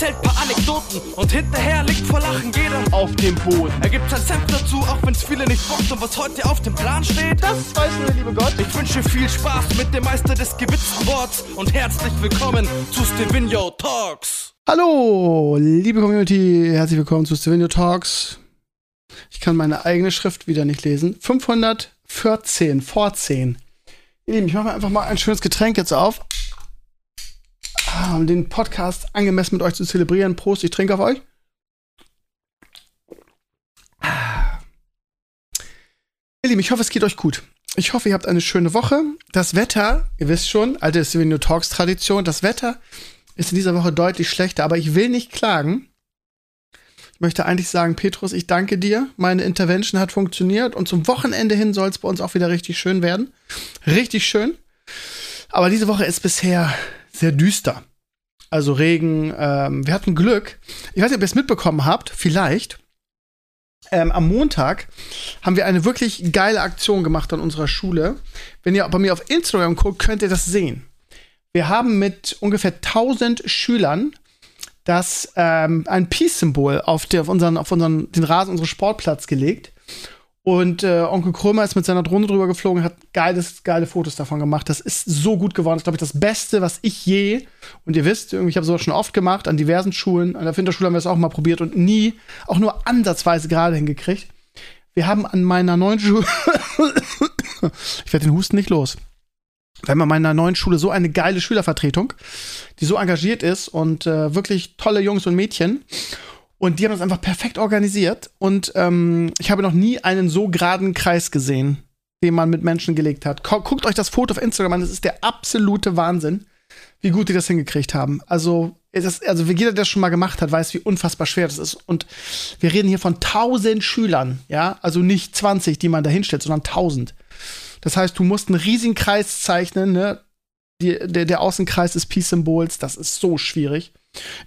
erzählt paar Anekdoten und hinterher liegt vor Lachen jeder auf dem Boden. Er gibt sein Senf dazu, auch wenn's viele nicht bockt und was heute auf dem Plan steht. Das weiß nur der liebe Gott. Ich wünsche viel Spaß mit dem Meister des gewitzten Worts und herzlich willkommen zu Stevenio Talks. Hallo, liebe Community, herzlich willkommen zu Stevenio Talks. Ich kann meine eigene Schrift wieder nicht lesen. 514, vor 10. Ihr Lieben, ich mache mir einfach mal ein schönes Getränk jetzt auf. Um den Podcast angemessen mit euch zu zelebrieren. Prost, ich trinke auf euch. Ah. Ihr Lieben, ich hoffe, es geht euch gut. Ich hoffe, ihr habt eine schöne Woche. Das Wetter, ihr wisst schon, alte Stevenio Talks Tradition, das Wetter ist in dieser Woche deutlich schlechter, aber ich will nicht klagen. Ich möchte eigentlich sagen, Petrus, ich danke dir. Meine Intervention hat funktioniert und zum Wochenende hin soll es bei uns auch wieder richtig schön werden. Richtig schön. Aber diese Woche ist bisher sehr düster. Also Regen. Ähm, wir hatten Glück. Ich weiß nicht, ob ihr es mitbekommen habt. Vielleicht. Ähm, am Montag haben wir eine wirklich geile Aktion gemacht an unserer Schule. Wenn ihr bei mir auf Instagram guckt, könnt ihr das sehen. Wir haben mit ungefähr 1000 Schülern das ähm, ein Peace-Symbol auf, auf, unseren, auf unseren, den Rasen unseres Sportplatz gelegt. Und äh, Onkel Krömer ist mit seiner Drohne drüber geflogen, hat geiles, geile Fotos davon gemacht. Das ist so gut geworden. Das ist, glaube ich, das Beste, was ich je, und ihr wisst, ich habe sowas schon oft gemacht, an diversen Schulen. An der Finterschule haben wir es auch mal probiert und nie, auch nur ansatzweise gerade hingekriegt. Wir haben an meiner neuen Schule, ich werde den Husten nicht los. Wir haben an meiner neuen Schule so eine geile Schülervertretung, die so engagiert ist und äh, wirklich tolle Jungs und Mädchen. Und die haben das einfach perfekt organisiert. Und ähm, ich habe noch nie einen so geraden Kreis gesehen, den man mit Menschen gelegt hat. Guckt euch das Foto auf Instagram an, das ist der absolute Wahnsinn, wie gut die das hingekriegt haben. Also, das, also jeder, der das schon mal gemacht hat, weiß, wie unfassbar schwer das ist. Und wir reden hier von 1000 Schülern, ja, also nicht 20, die man da hinstellt, sondern 1000. Das heißt, du musst einen riesigen Kreis zeichnen, ne? Die, der, der Außenkreis des Peace-Symbols, das ist so schwierig.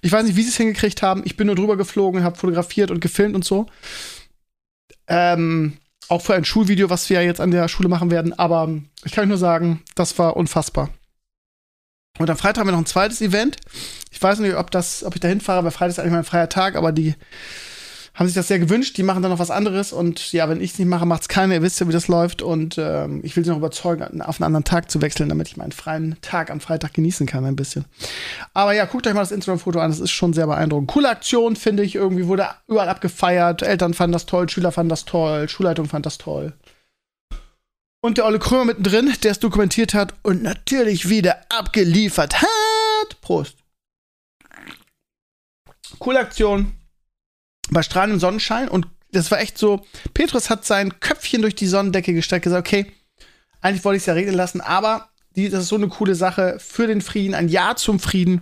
Ich weiß nicht, wie sie es hingekriegt haben. Ich bin nur drüber geflogen, habe fotografiert und gefilmt und so. Ähm, auch für ein Schulvideo, was wir jetzt an der Schule machen werden. Aber ich kann euch nur sagen, das war unfassbar. Und am Freitag haben wir noch ein zweites Event. Ich weiß nicht, ob, das, ob ich da hinfahre, weil Freitag ist eigentlich mein freier Tag, aber die haben sich das sehr gewünscht. Die machen dann noch was anderes und ja, wenn ich es nicht mache, macht es keiner. Ihr wisst ja, wie das läuft und ähm, ich will sie noch überzeugen, auf einen anderen Tag zu wechseln, damit ich meinen freien Tag am Freitag genießen kann ein bisschen. Aber ja, guckt euch mal das Instagram-Foto an. Das ist schon sehr beeindruckend. Coole Aktion, finde ich. Irgendwie wurde überall abgefeiert. Eltern fanden das toll, Schüler fanden das toll, Schulleitung fand das toll. Und der Olle Krömer mittendrin, der es dokumentiert hat und natürlich wieder abgeliefert hat. Prost. Coole Aktion bei strahlendem Sonnenschein und das war echt so, Petrus hat sein Köpfchen durch die Sonnendecke gestreckt, gesagt, okay, eigentlich wollte ich es ja regnen lassen, aber die, das ist so eine coole Sache für den Frieden, ein Ja zum Frieden.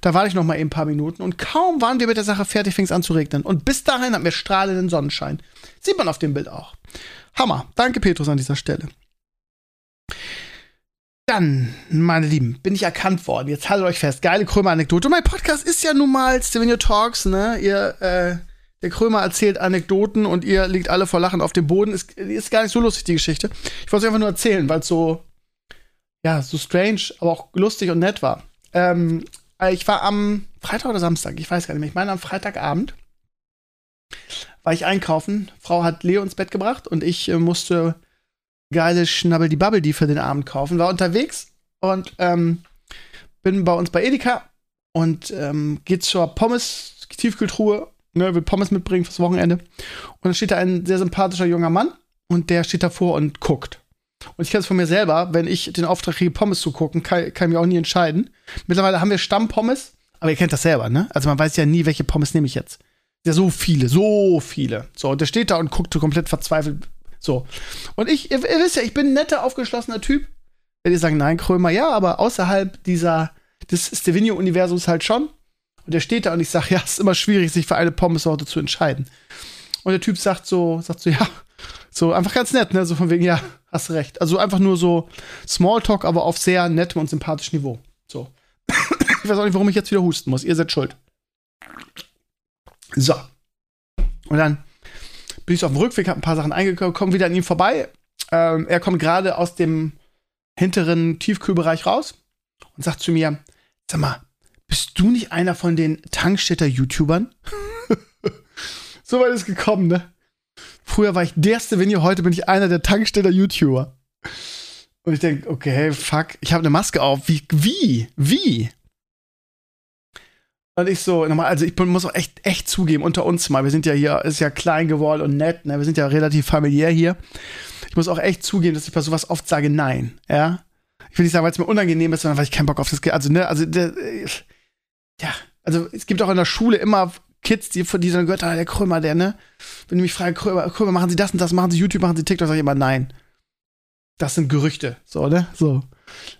Da warte ich noch mal eben ein paar Minuten und kaum waren wir mit der Sache fertig, fing es an zu regnen. Und bis dahin hatten wir strahlenden Sonnenschein. Sieht man auf dem Bild auch. Hammer. Danke, Petrus, an dieser Stelle. Dann, meine Lieben, bin ich erkannt worden. Jetzt haltet euch fest. Geile Krömer-Anekdote. Und mein Podcast ist ja nun mal Stevenio Talks, ne? Ihr, äh, der Krömer erzählt Anekdoten und ihr liegt alle vor Lachen auf dem Boden. Ist, ist gar nicht so lustig, die Geschichte. Ich wollte es einfach nur erzählen, weil es so, ja, so strange, aber auch lustig und nett war. Ähm, ich war am Freitag oder Samstag, ich weiß gar nicht mehr. Ich meine, am Freitagabend war ich einkaufen. Frau hat Leo ins Bett gebracht und ich äh, musste geile Schnabbel die Bubble die für den Abend kaufen. War unterwegs und ähm, bin bei uns bei Edeka und ähm, geht zur Pommes Tiefkühltruhe ne, will Pommes mitbringen fürs Wochenende. Und dann steht da ein sehr sympathischer junger Mann und der steht davor und guckt. Und ich kenne es von mir selber, wenn ich den Auftrag kriege, Pommes zu gucken, kann, kann ich mich auch nie entscheiden. Mittlerweile haben wir Stammpommes, aber ihr kennt das selber, ne? Also man weiß ja nie, welche Pommes nehme ich jetzt. Ja, so viele, so viele. So, und der steht da und guckt komplett verzweifelt. So. Und ich, ihr, ihr wisst ja, ich bin ein netter, aufgeschlossener Typ. Wenn ihr sagen, nein, Krömer, ja, aber außerhalb dieser, des Stevenio-Universums halt schon. Und der steht da und ich sage, ja, es ist immer schwierig, sich für eine Pommessorte zu entscheiden. Und der Typ sagt so, sagt so, ja, so einfach ganz nett, ne? So von wegen, ja, hast recht. Also einfach nur so Smalltalk, aber auf sehr nettem und sympathischem Niveau. So. ich weiß auch nicht, warum ich jetzt wieder husten muss. Ihr seid schuld. So. Und dann bin ich so auf dem Rückweg, hab ein paar Sachen eingekauft, komme wieder an ihm vorbei. Ähm, er kommt gerade aus dem hinteren Tiefkühlbereich raus und sagt zu mir: Sag mal, bist du nicht einer von den Tankstädter-YouTubern? so weit ist gekommen, ne? Früher war ich der Stevenio, heute bin ich einer der Tankstädter-YouTuber. Und ich denke, okay, fuck, ich habe eine Maske auf. Wie, wie, wie? Und ich so, nochmal, also ich muss auch echt, echt zugeben, unter uns mal, wir sind ja hier, ist ja klein geworden und nett, ne? wir sind ja relativ familiär hier. Ich muss auch echt zugeben, dass ich bei sowas oft sage Nein, ja. Ich will nicht sagen, weil es mir unangenehm ist, sondern weil ich keinen Bock auf das, also, ne, also, der, ja, also es gibt auch in der Schule immer Kids, die von dieser gehört, ah, der Krömer, der, ne? Wenn du mich fragst, Krömer, Krömer, machen Sie das und das, machen Sie YouTube, machen Sie TikTok, sage ich immer Nein. Das sind Gerüchte, so, ne? So.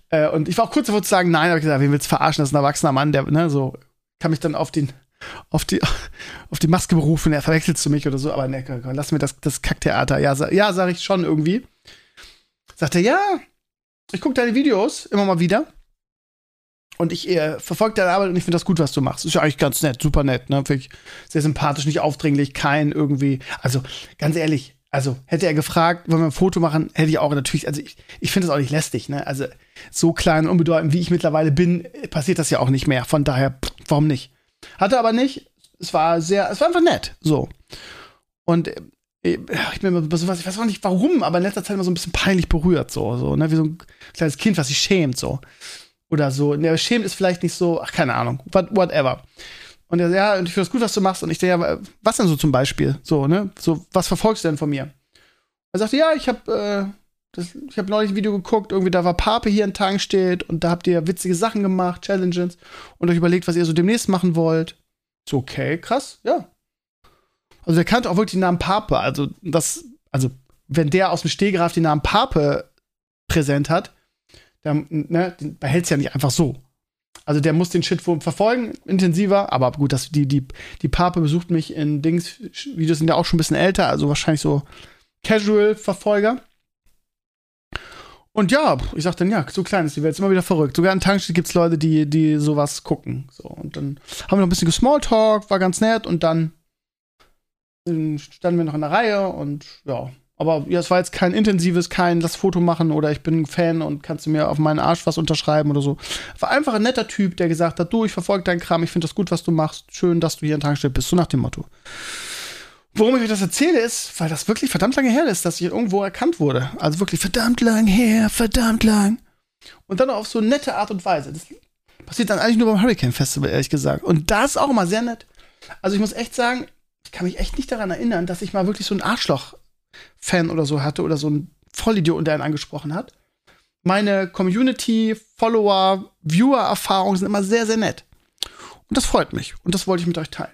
Äh, und ich war auch kurz davor zu sagen, nein, habe ich gesagt, wen willst du verarschen? Das ist ein erwachsener Mann, der, ne, so, kann mich dann auf den, auf die, auf die Maske berufen, er verwechselt zu mich oder so, aber ne, lass mir das, das Kacktheater. Ja, sa ja, sag ich schon irgendwie. Sagt er, ja, ich gucke deine Videos immer mal wieder. Und ich äh, verfolge deine Arbeit und ich finde das gut, was du machst. Ist ja eigentlich ganz nett, super nett, ne? Finde ich sehr sympathisch, nicht aufdringlich, kein irgendwie. Also, ganz ehrlich, also hätte er gefragt, wollen wir ein Foto machen, hätte ich auch natürlich, also ich, ich finde das auch nicht lästig, ne? Also, so klein und unbedeutend, wie ich mittlerweile bin, passiert das ja auch nicht mehr. Von daher, warum nicht? Hatte aber nicht. Es war sehr, es war einfach nett. So. Und äh, ich bin immer sowas, ich weiß auch nicht warum, aber in letzter Zeit immer so ein bisschen peinlich berührt, so, so, ne, wie so ein kleines Kind, was sich schämt, so. Oder so. Ne, schämt ist vielleicht nicht so, ach, keine Ahnung, whatever. Und er sagt, ja, und ich finde das gut, was du machst. Und ich denke, ja, was denn so zum Beispiel? So, ne? So, was verfolgst du denn von mir? Er sagte, ja, ich habe äh, ich habe neulich ein Video geguckt, irgendwie da war Pape hier in Tang steht und da habt ihr witzige Sachen gemacht, Challenges und euch überlegt, was ihr so demnächst machen wollt. So, okay, krass, ja. Also der kannte auch wirklich den Namen Pape. Also das, also wenn der aus dem Stehgreif den Namen Pape präsent hat, dann ne, behält es ja nicht einfach so. Also der muss den Shitwurm verfolgen, intensiver, aber gut, das, die, die, die Pape besucht mich in Dings, Videos sind ja auch schon ein bisschen älter, also wahrscheinlich so Casual-Verfolger. Und ja, ich sag dann, ja, so klein ist die Welt, immer wieder verrückt. Sogar in Tankstelle gibt es Leute, die, die sowas gucken. So, und dann haben wir noch ein bisschen Smalltalk, war ganz nett und dann standen wir noch in der Reihe und ja. Aber ja, es war jetzt kein intensives, kein Lass Foto machen oder ich bin Fan und kannst du mir auf meinen Arsch was unterschreiben oder so. War einfach ein netter Typ, der gesagt hat, du, ich verfolge deinen Kram, ich finde das gut, was du machst. Schön, dass du hier in Tankstelle bist, so nach dem Motto. Warum ich euch das erzähle, ist, weil das wirklich verdammt lange her ist, dass ich irgendwo erkannt wurde. Also wirklich verdammt lang her, verdammt lang. Und dann auf so nette Art und Weise. Das passiert dann eigentlich nur beim Hurricane Festival, ehrlich gesagt. Und das ist auch immer sehr nett. Also ich muss echt sagen, ich kann mich echt nicht daran erinnern, dass ich mal wirklich so ein Arschloch-Fan oder so hatte oder so ein Vollidiot, der einen angesprochen hat. Meine Community, Follower, Viewer-Erfahrungen sind immer sehr, sehr nett. Und das freut mich. Und das wollte ich mit euch teilen.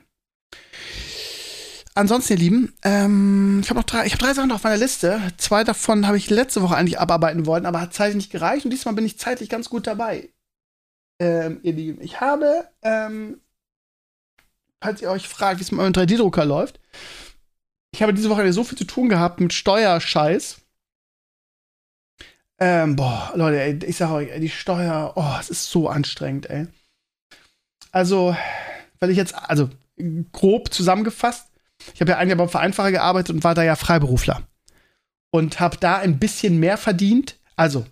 Ansonsten, ihr Lieben, ähm, ich habe noch drei, ich habe drei Sachen auf meiner Liste. Zwei davon habe ich letzte Woche eigentlich abarbeiten wollen, aber hat zeitlich nicht gereicht und diesmal bin ich zeitlich ganz gut dabei. Ähm, ihr Lieben, ich habe ähm, falls ihr euch fragt, wie es mit meinem 3D-Drucker läuft. Ich habe diese Woche so viel zu tun gehabt mit Steuerscheiß. Ähm, boah, Leute, ey, ich sag euch, ey, die Steuer, oh, es ist so anstrengend, ey. Also, weil ich jetzt, also grob zusammengefasst, ich habe ja ein Jahr beim Vereinfacher gearbeitet und war da ja Freiberufler. Und habe da ein bisschen mehr verdient. Also,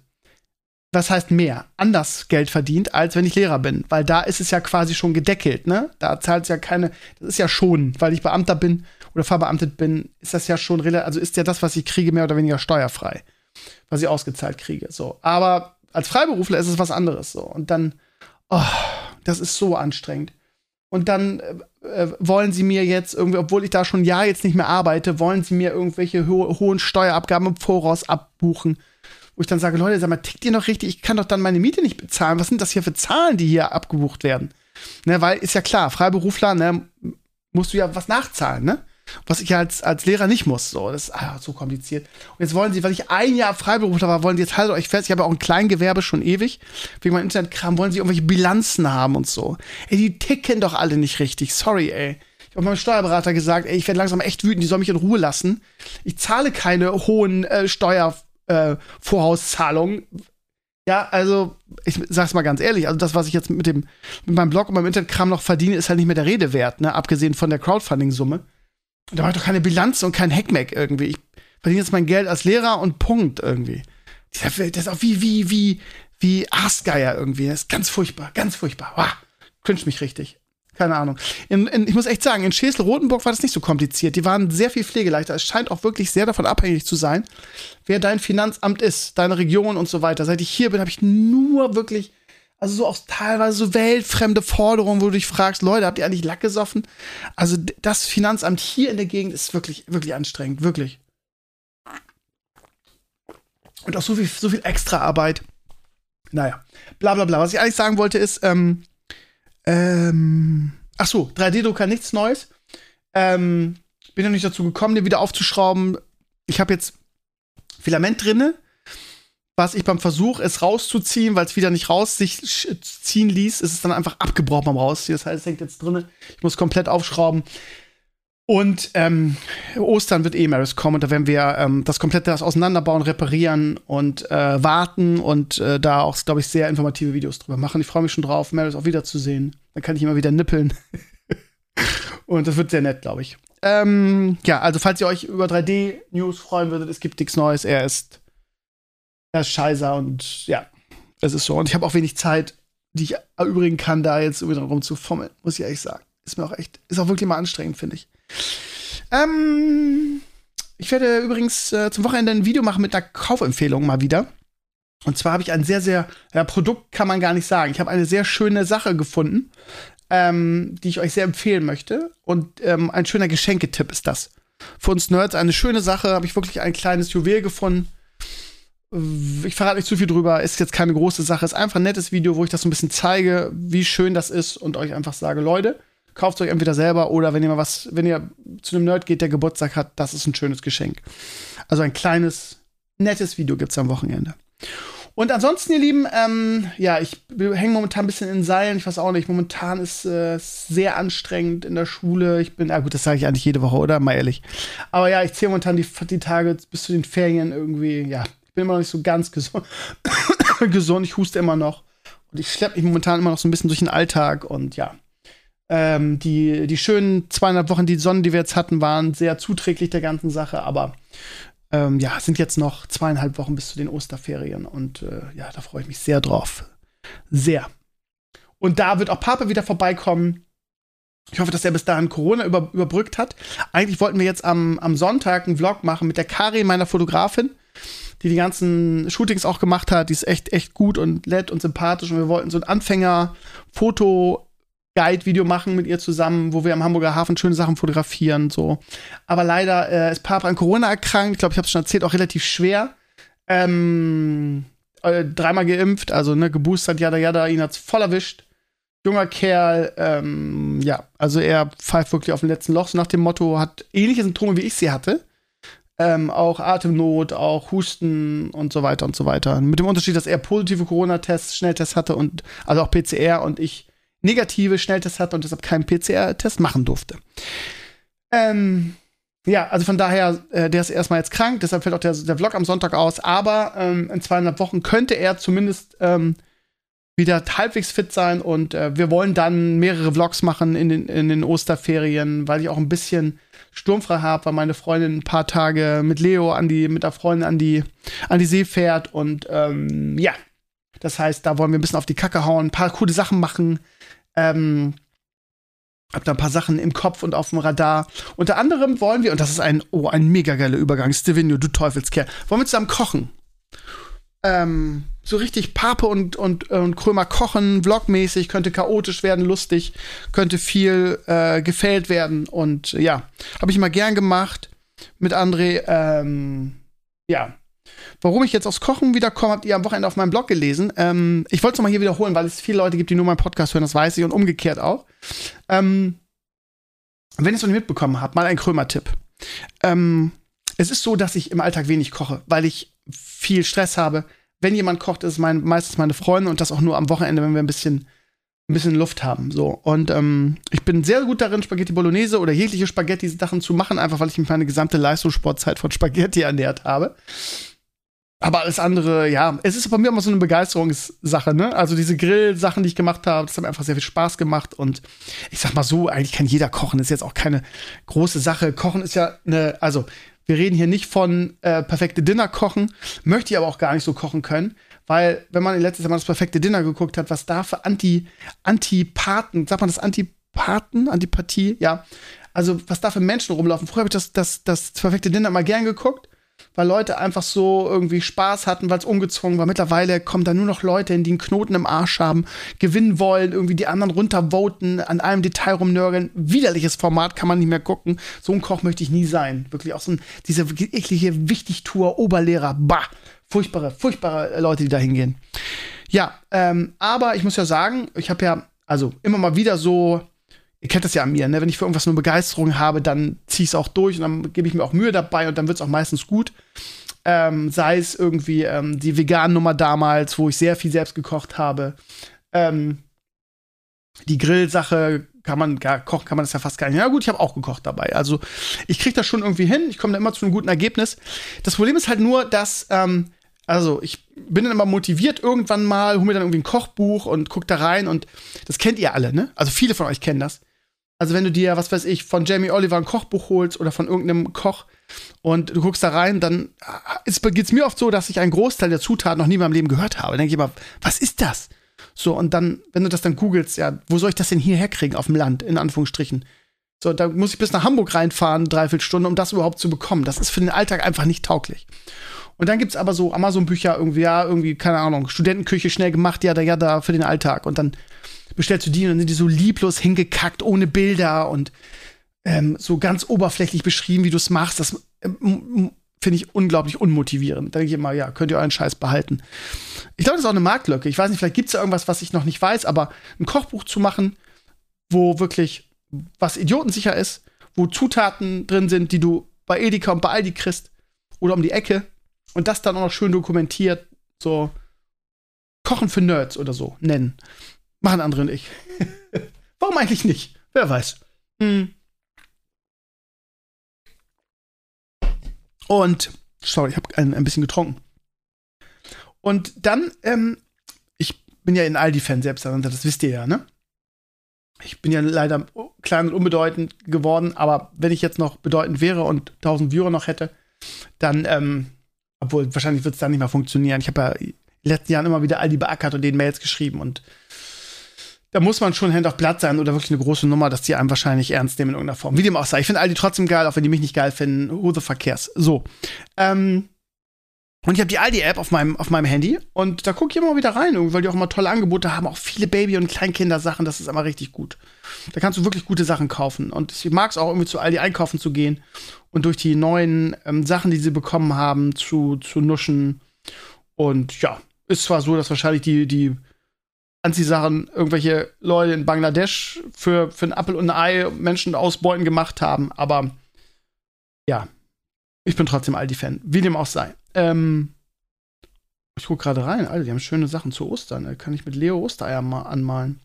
was heißt mehr, anders Geld verdient, als wenn ich Lehrer bin. Weil da ist es ja quasi schon gedeckelt, ne? Da zahlt es ja keine, das ist ja schon, weil ich Beamter bin oder verbeamtet bin, ist das ja schon, also ist ja das, was ich kriege, mehr oder weniger steuerfrei. Was ich ausgezahlt kriege, so. Aber als Freiberufler ist es was anderes, so. Und dann, oh, das ist so anstrengend. Und dann äh, äh wollen sie mir jetzt irgendwie, obwohl ich da schon ein Jahr jetzt nicht mehr arbeite, wollen sie mir irgendwelche ho hohen Steuerabgaben im Voraus abbuchen wo ich dann sage, Leute, sag mal, tickt ihr noch richtig? Ich kann doch dann meine Miete nicht bezahlen. Was sind das hier für Zahlen, die hier abgebucht werden? Ne, weil ist ja klar, Freiberufler, ne, musst du ja was nachzahlen, ne? Was ich als, als Lehrer nicht muss. So, das ist ah, so kompliziert. Und jetzt wollen sie, weil ich ein Jahr Freiberufler war, wollen sie jetzt haltet euch fest, ich habe ja auch ein Kleingewerbe schon ewig. Wegen meinem Internetkram wollen sie irgendwelche Bilanzen haben und so. Ey, die ticken doch alle nicht richtig. Sorry, ey. Ich habe meinem Steuerberater gesagt, ey, ich werde langsam echt wütend, die soll mich in Ruhe lassen. Ich zahle keine hohen äh, Steuer äh, Vorauszahlung. Ja, also, ich sag's mal ganz ehrlich, also das, was ich jetzt mit dem, mit meinem Blog und meinem Internetkram noch verdiene, ist halt nicht mehr der Rede wert, ne? Abgesehen von der Crowdfunding-Summe. Da war doch keine Bilanz und kein Hackmack irgendwie. Ich verdiene jetzt mein Geld als Lehrer und Punkt irgendwie. Das ist auch wie, wie, wie, wie Aasgeier irgendwie. Das ist ganz furchtbar, ganz furchtbar. Wow. cringe mich richtig. Keine Ahnung. In, in, ich muss echt sagen, in Schesel-Rotenburg war das nicht so kompliziert. Die waren sehr viel pflegeleichter. Es scheint auch wirklich sehr davon abhängig zu sein, wer dein Finanzamt ist, deine Region und so weiter. Seit ich hier bin, habe ich nur wirklich, also so auch teilweise so weltfremde Forderungen, wo du dich fragst, Leute, habt ihr eigentlich Lack gesoffen? Also das Finanzamt hier in der Gegend ist wirklich, wirklich anstrengend, wirklich. Und auch so viel, so viel extra Arbeit. Naja, bla bla bla. Was ich eigentlich sagen wollte ist, ähm, ähm, ach so, 3D-Drucker nichts Neues. Ähm, bin noch nicht dazu gekommen, den wieder aufzuschrauben. Ich habe jetzt Filament drinne, was ich beim Versuch, es rauszuziehen, weil es wieder nicht raus sich ziehen ließ, ist es dann einfach abgebrochen beim Rausziehen. Das heißt, es hängt jetzt drinne. Ich muss komplett aufschrauben. Und ähm, Ostern wird eh Maris kommen und da werden wir ähm, das komplette das auseinanderbauen, reparieren und äh, warten und äh, da auch, glaube ich, sehr informative Videos drüber machen. Ich freue mich schon drauf, Maris auch wiederzusehen. Dann kann ich immer wieder nippeln. und das wird sehr nett, glaube ich. Ähm, ja, also falls ihr euch über 3D-News freuen würdet, es gibt nichts Neues. Er ist, er ist scheißer und ja, es ist so. Und ich habe auch wenig Zeit, die ich erübrigen kann, da jetzt irgendwie drum zu fummeln, muss ich ehrlich sagen. Ist mir auch echt, ist auch wirklich mal anstrengend, finde ich. Ähm, ich werde übrigens äh, zum Wochenende ein Video machen mit einer Kaufempfehlung mal wieder. Und zwar habe ich ein sehr, sehr, ja, Produkt kann man gar nicht sagen. Ich habe eine sehr schöne Sache gefunden, ähm, die ich euch sehr empfehlen möchte. Und ähm, ein schöner Geschenketipp ist das. Für uns Nerds eine schöne Sache, habe ich wirklich ein kleines Juwel gefunden. Ich verrate nicht zu viel drüber, ist jetzt keine große Sache, ist einfach ein nettes Video, wo ich das so ein bisschen zeige, wie schön das ist und euch einfach sage, Leute, kauft euch entweder selber oder wenn ihr mal was, wenn ihr zu einem Nerd geht, der Geburtstag hat, das ist ein schönes Geschenk. Also ein kleines, nettes Video gibt es am Wochenende. Und ansonsten, ihr Lieben, ähm, ja, ich hänge momentan ein bisschen in Seilen. Ich weiß auch nicht, momentan ist äh, sehr anstrengend in der Schule. Ich bin, ah gut, das sage ich eigentlich jede Woche, oder? Mal ehrlich. Aber ja, ich zähle momentan die, die Tage bis zu den Ferien irgendwie, ja, ich bin immer noch nicht so ganz gesund. gesund, ich huste immer noch. Und ich schleppe mich momentan immer noch so ein bisschen durch den Alltag und ja, ähm, die, die schönen zweieinhalb Wochen, die Sonnen, die wir jetzt hatten, waren sehr zuträglich der ganzen Sache, aber ähm, ja, sind jetzt noch zweieinhalb Wochen bis zu den Osterferien und äh, ja, da freue ich mich sehr drauf. Sehr. Und da wird auch Papa wieder vorbeikommen. Ich hoffe, dass er bis dahin Corona über, überbrückt hat. Eigentlich wollten wir jetzt am, am Sonntag einen Vlog machen mit der Karin, meiner Fotografin, die die ganzen Shootings auch gemacht hat. Die ist echt, echt gut und nett und sympathisch. Und wir wollten so ein Anfänger-Foto Guide-Video machen mit ihr zusammen, wo wir am Hamburger Hafen schöne Sachen fotografieren. So. Aber leider äh, ist Papa an Corona erkrankt. Ich glaube, ich habe es schon erzählt, auch relativ schwer. Ähm, äh, dreimal geimpft, also ne, geboostert, jada jada, ihn hat's voll erwischt. Junger Kerl, ähm, ja, also er pfeift wirklich auf dem letzten Loch, so nach dem Motto, hat ähnliche Symptome, wie ich sie hatte. Ähm, auch Atemnot, auch Husten und so weiter und so weiter. Mit dem Unterschied, dass er positive Corona-Tests, Schnelltests hatte und also auch PCR und ich negative Schnelltest hatte und deshalb keinen PCR-Test machen durfte. Ähm, ja, also von daher, äh, der ist erstmal jetzt krank, deshalb fällt auch der, der Vlog am Sonntag aus, aber ähm, in zweieinhalb Wochen könnte er zumindest ähm, wieder halbwegs fit sein und äh, wir wollen dann mehrere Vlogs machen in den, in den Osterferien, weil ich auch ein bisschen sturmfrei habe, weil meine Freundin ein paar Tage mit Leo an die, mit der Freundin an die, an die See fährt und ähm, ja, das heißt, da wollen wir ein bisschen auf die Kacke hauen, ein paar coole Sachen machen, ähm, hab da ein paar Sachen im Kopf und auf dem Radar. Unter anderem wollen wir, und das ist ein, oh, ein mega geiler Übergang, Stevenio, du Teufelskerl, wollen wir zusammen kochen. Ähm, so richtig Pape und, und, und Krömer kochen, vlogmäßig, könnte chaotisch werden, lustig, könnte viel äh, gefällt werden. Und ja, habe ich immer gern gemacht mit André. Ähm, ja, Warum ich jetzt aufs Kochen wiederkomme, habt ihr am Wochenende auf meinem Blog gelesen. Ähm, ich wollte es nochmal hier wiederholen, weil es viele Leute gibt, die nur meinen Podcast hören, das weiß ich, und umgekehrt auch. Ähm, wenn ihr es noch nicht mitbekommen habt, mal ein Krömer-Tipp. Ähm, es ist so, dass ich im Alltag wenig koche, weil ich viel Stress habe. Wenn jemand kocht, ist es mein, meistens meine Freundin und das auch nur am Wochenende, wenn wir ein bisschen, ein bisschen Luft haben. So. Und ähm, ich bin sehr gut darin, Spaghetti Bolognese oder jegliche Spaghetti-Sachen zu machen, einfach weil ich mich meine gesamte Leistungssportzeit von Spaghetti ernährt habe. Aber alles andere, ja, es ist bei mir immer so eine Begeisterungssache, ne? Also diese Grill-Sachen, die ich gemacht habe, das hat mir einfach sehr viel Spaß gemacht. Und ich sag mal so, eigentlich kann jeder kochen. Das ist jetzt auch keine große Sache. Kochen ist ja eine, also wir reden hier nicht von äh, perfekte Dinner kochen, möchte ich aber auch gar nicht so kochen können, Weil, wenn man letztes Mal das perfekte Dinner geguckt hat, was da für Anti, Antipathen, sagt man das Antipathen, Antipathie, ja. Also, was da für Menschen rumlaufen. Früher habe ich das, das, das perfekte Dinner immer gern geguckt weil Leute einfach so irgendwie Spaß hatten, weil es ungezwungen war. Mittlerweile kommen da nur noch Leute hin, die einen Knoten im Arsch haben, gewinnen wollen, irgendwie die anderen runtervoten, an einem Detail rumnörgeln. Widerliches Format kann man nicht mehr gucken. So ein Koch möchte ich nie sein. Wirklich auch so ein, diese eklige Wichtigtour, Oberlehrer, bah, furchtbare, furchtbare Leute, die da hingehen. Ja, ähm, aber ich muss ja sagen, ich habe ja also immer mal wieder so ihr kennt das ja an mir, ne? wenn ich für irgendwas nur Begeisterung habe, dann ziehe ich es auch durch und dann gebe ich mir auch Mühe dabei und dann wird es auch meistens gut. Ähm, sei es irgendwie ähm, die veganen Nummer damals, wo ich sehr viel selbst gekocht habe. Ähm, die Grillsache kann man gar kochen, kann man das ja fast gar nicht. Ja gut, ich habe auch gekocht dabei. Also ich kriege das schon irgendwie hin. Ich komme da immer zu einem guten Ergebnis. Das Problem ist halt nur, dass ähm, also ich bin dann immer motiviert irgendwann mal, hole mir dann irgendwie ein Kochbuch und guck da rein und das kennt ihr alle, ne? Also viele von euch kennen das. Also wenn du dir, was weiß ich, von Jamie Oliver ein Kochbuch holst oder von irgendeinem Koch und du guckst da rein, dann geht es mir oft so, dass ich einen Großteil der Zutaten noch nie in meinem Leben gehört habe. Dann denke ich immer, was ist das? So, und dann, wenn du das dann googelst, ja, wo soll ich das denn hierher kriegen auf dem Land, in Anführungsstrichen? So, da muss ich bis nach Hamburg reinfahren, dreiviertel Stunde, um das überhaupt zu bekommen. Das ist für den Alltag einfach nicht tauglich. Und dann gibt es aber so Amazon-Bücher irgendwie, ja, irgendwie, keine Ahnung, Studentenküche schnell gemacht, ja, da, ja, da, für den Alltag. Und dann bestellst du die und dann sind die so lieblos hingekackt, ohne Bilder und ähm, so ganz oberflächlich beschrieben, wie du es machst. Das ähm, finde ich unglaublich unmotivierend. Da denke ich immer, ja, könnt ihr euren Scheiß behalten. Ich glaube, das ist auch eine Marktlücke. Ich weiß nicht, vielleicht gibt es ja irgendwas, was ich noch nicht weiß, aber ein Kochbuch zu machen, wo wirklich was idiotensicher ist, wo Zutaten drin sind, die du bei Edeka und bei Aldi kriegst oder um die Ecke und das dann auch noch schön dokumentiert, so Kochen für Nerds oder so nennen. Machen andere nicht. Warum eigentlich nicht? Wer weiß. Hm. Und, sorry, ich habe ein, ein bisschen getrunken. Und dann, ähm, ich bin ja in Aldi-Fan selbst, das wisst ihr ja, ne? Ich bin ja leider klein und unbedeutend geworden, aber wenn ich jetzt noch bedeutend wäre und 1000 Viewer noch hätte, dann, ähm, obwohl wahrscheinlich wird es dann nicht mehr funktionieren. Ich habe ja in den letzten Jahren immer wieder Aldi beackert und denen Mails geschrieben und da muss man schon Hand auf Blatt sein oder wirklich eine große Nummer, dass die einem wahrscheinlich ernst nehmen in irgendeiner Form. Wie dem auch sei. Ich finde Aldi trotzdem geil, auch wenn die mich nicht geil finden. Who the cares? So. Ähm, und ich habe die Aldi-App auf meinem, auf meinem Handy und da gucke ich immer wieder rein, weil die auch immer tolle Angebote haben, auch viele Baby- und Kleinkindersachen, das ist immer richtig gut. Da kannst du wirklich gute Sachen kaufen. Und ich mag es auch irgendwie zu Aldi einkaufen zu gehen und durch die neuen ähm, Sachen, die sie bekommen haben, zu, zu nuschen. Und ja, ist zwar so, dass wahrscheinlich die, die Anziehsachen irgendwelche Leute in Bangladesch für, für ein Apfel und ein Ei Menschen ausbeuten gemacht haben. Aber ja, ich bin trotzdem Aldi-Fan. Wie dem auch sei. Ähm, ich gucke gerade rein. Alter, die haben schöne Sachen zu Ostern. Da kann ich mit Leo Ostereier mal anmalen.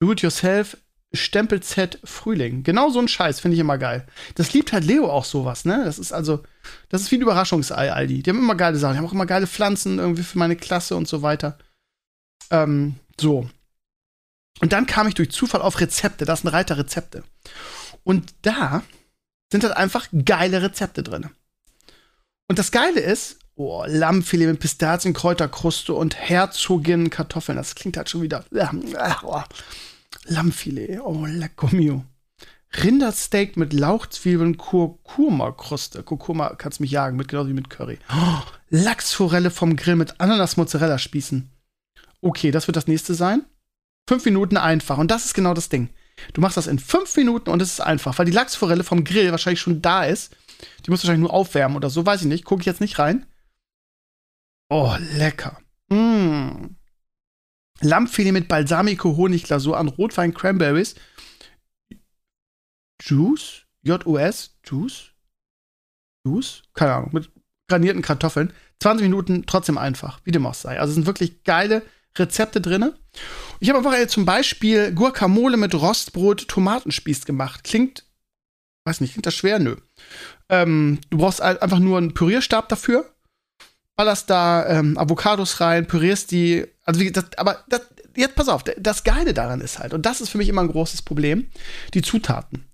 Do it yourself Stempel-Z Frühling. Genau so ein Scheiß finde ich immer geil. Das liebt halt Leo auch sowas, ne? Das ist also, das ist wie ein Überraschungsei, Aldi. Die haben immer geile Sachen. Die haben auch immer geile Pflanzen irgendwie für meine Klasse und so weiter. Ähm, so. Und dann kam ich durch Zufall auf Rezepte. Das sind Reiter Rezepte. Und da sind halt einfach geile Rezepte drin. Und das Geile ist, oh, Lammfilet mit Pistazien, Kräuterkruste und Herzogin Kartoffeln. Das klingt halt schon wieder. Oh, Lammfilet, oh, lecker mio. Rindersteak mit Lauchzwiebeln, Kurkuma-Kruste. Kurkuma kannst mich jagen, mit, genau wie mit Curry. Oh, Lachsforelle vom Grill mit Ananas-Mozzarella-Spießen. Okay, das wird das nächste sein. Fünf Minuten einfach. Und das ist genau das Ding. Du machst das in fünf Minuten und es ist einfach, weil die Lachsforelle vom Grill wahrscheinlich schon da ist. Die muss wahrscheinlich nur aufwärmen oder so, weiß ich nicht. Gucke ich jetzt nicht rein. Oh, lecker. Mmh. Lammfilet mit Balsamico, Honigglasur an Rotwein, Cranberries. Juice? J-U-S? Juice? Juice? Keine Ahnung. Mit granierten Kartoffeln. 20 Minuten trotzdem einfach, wie dem auch sei. Also es sind wirklich geile Rezepte drin. Ich habe einfach zum Beispiel Guacamole mit Rostbrot Tomatenspieß gemacht. Klingt, weiß nicht, klingt das schwer? Nö. Ähm, du brauchst einfach nur einen Pürierstab dafür. Ballerst da ähm, Avocados rein, pürierst die. Also, wie, das, aber das, jetzt pass auf, das Geile daran ist halt, und das ist für mich immer ein großes Problem, die Zutaten.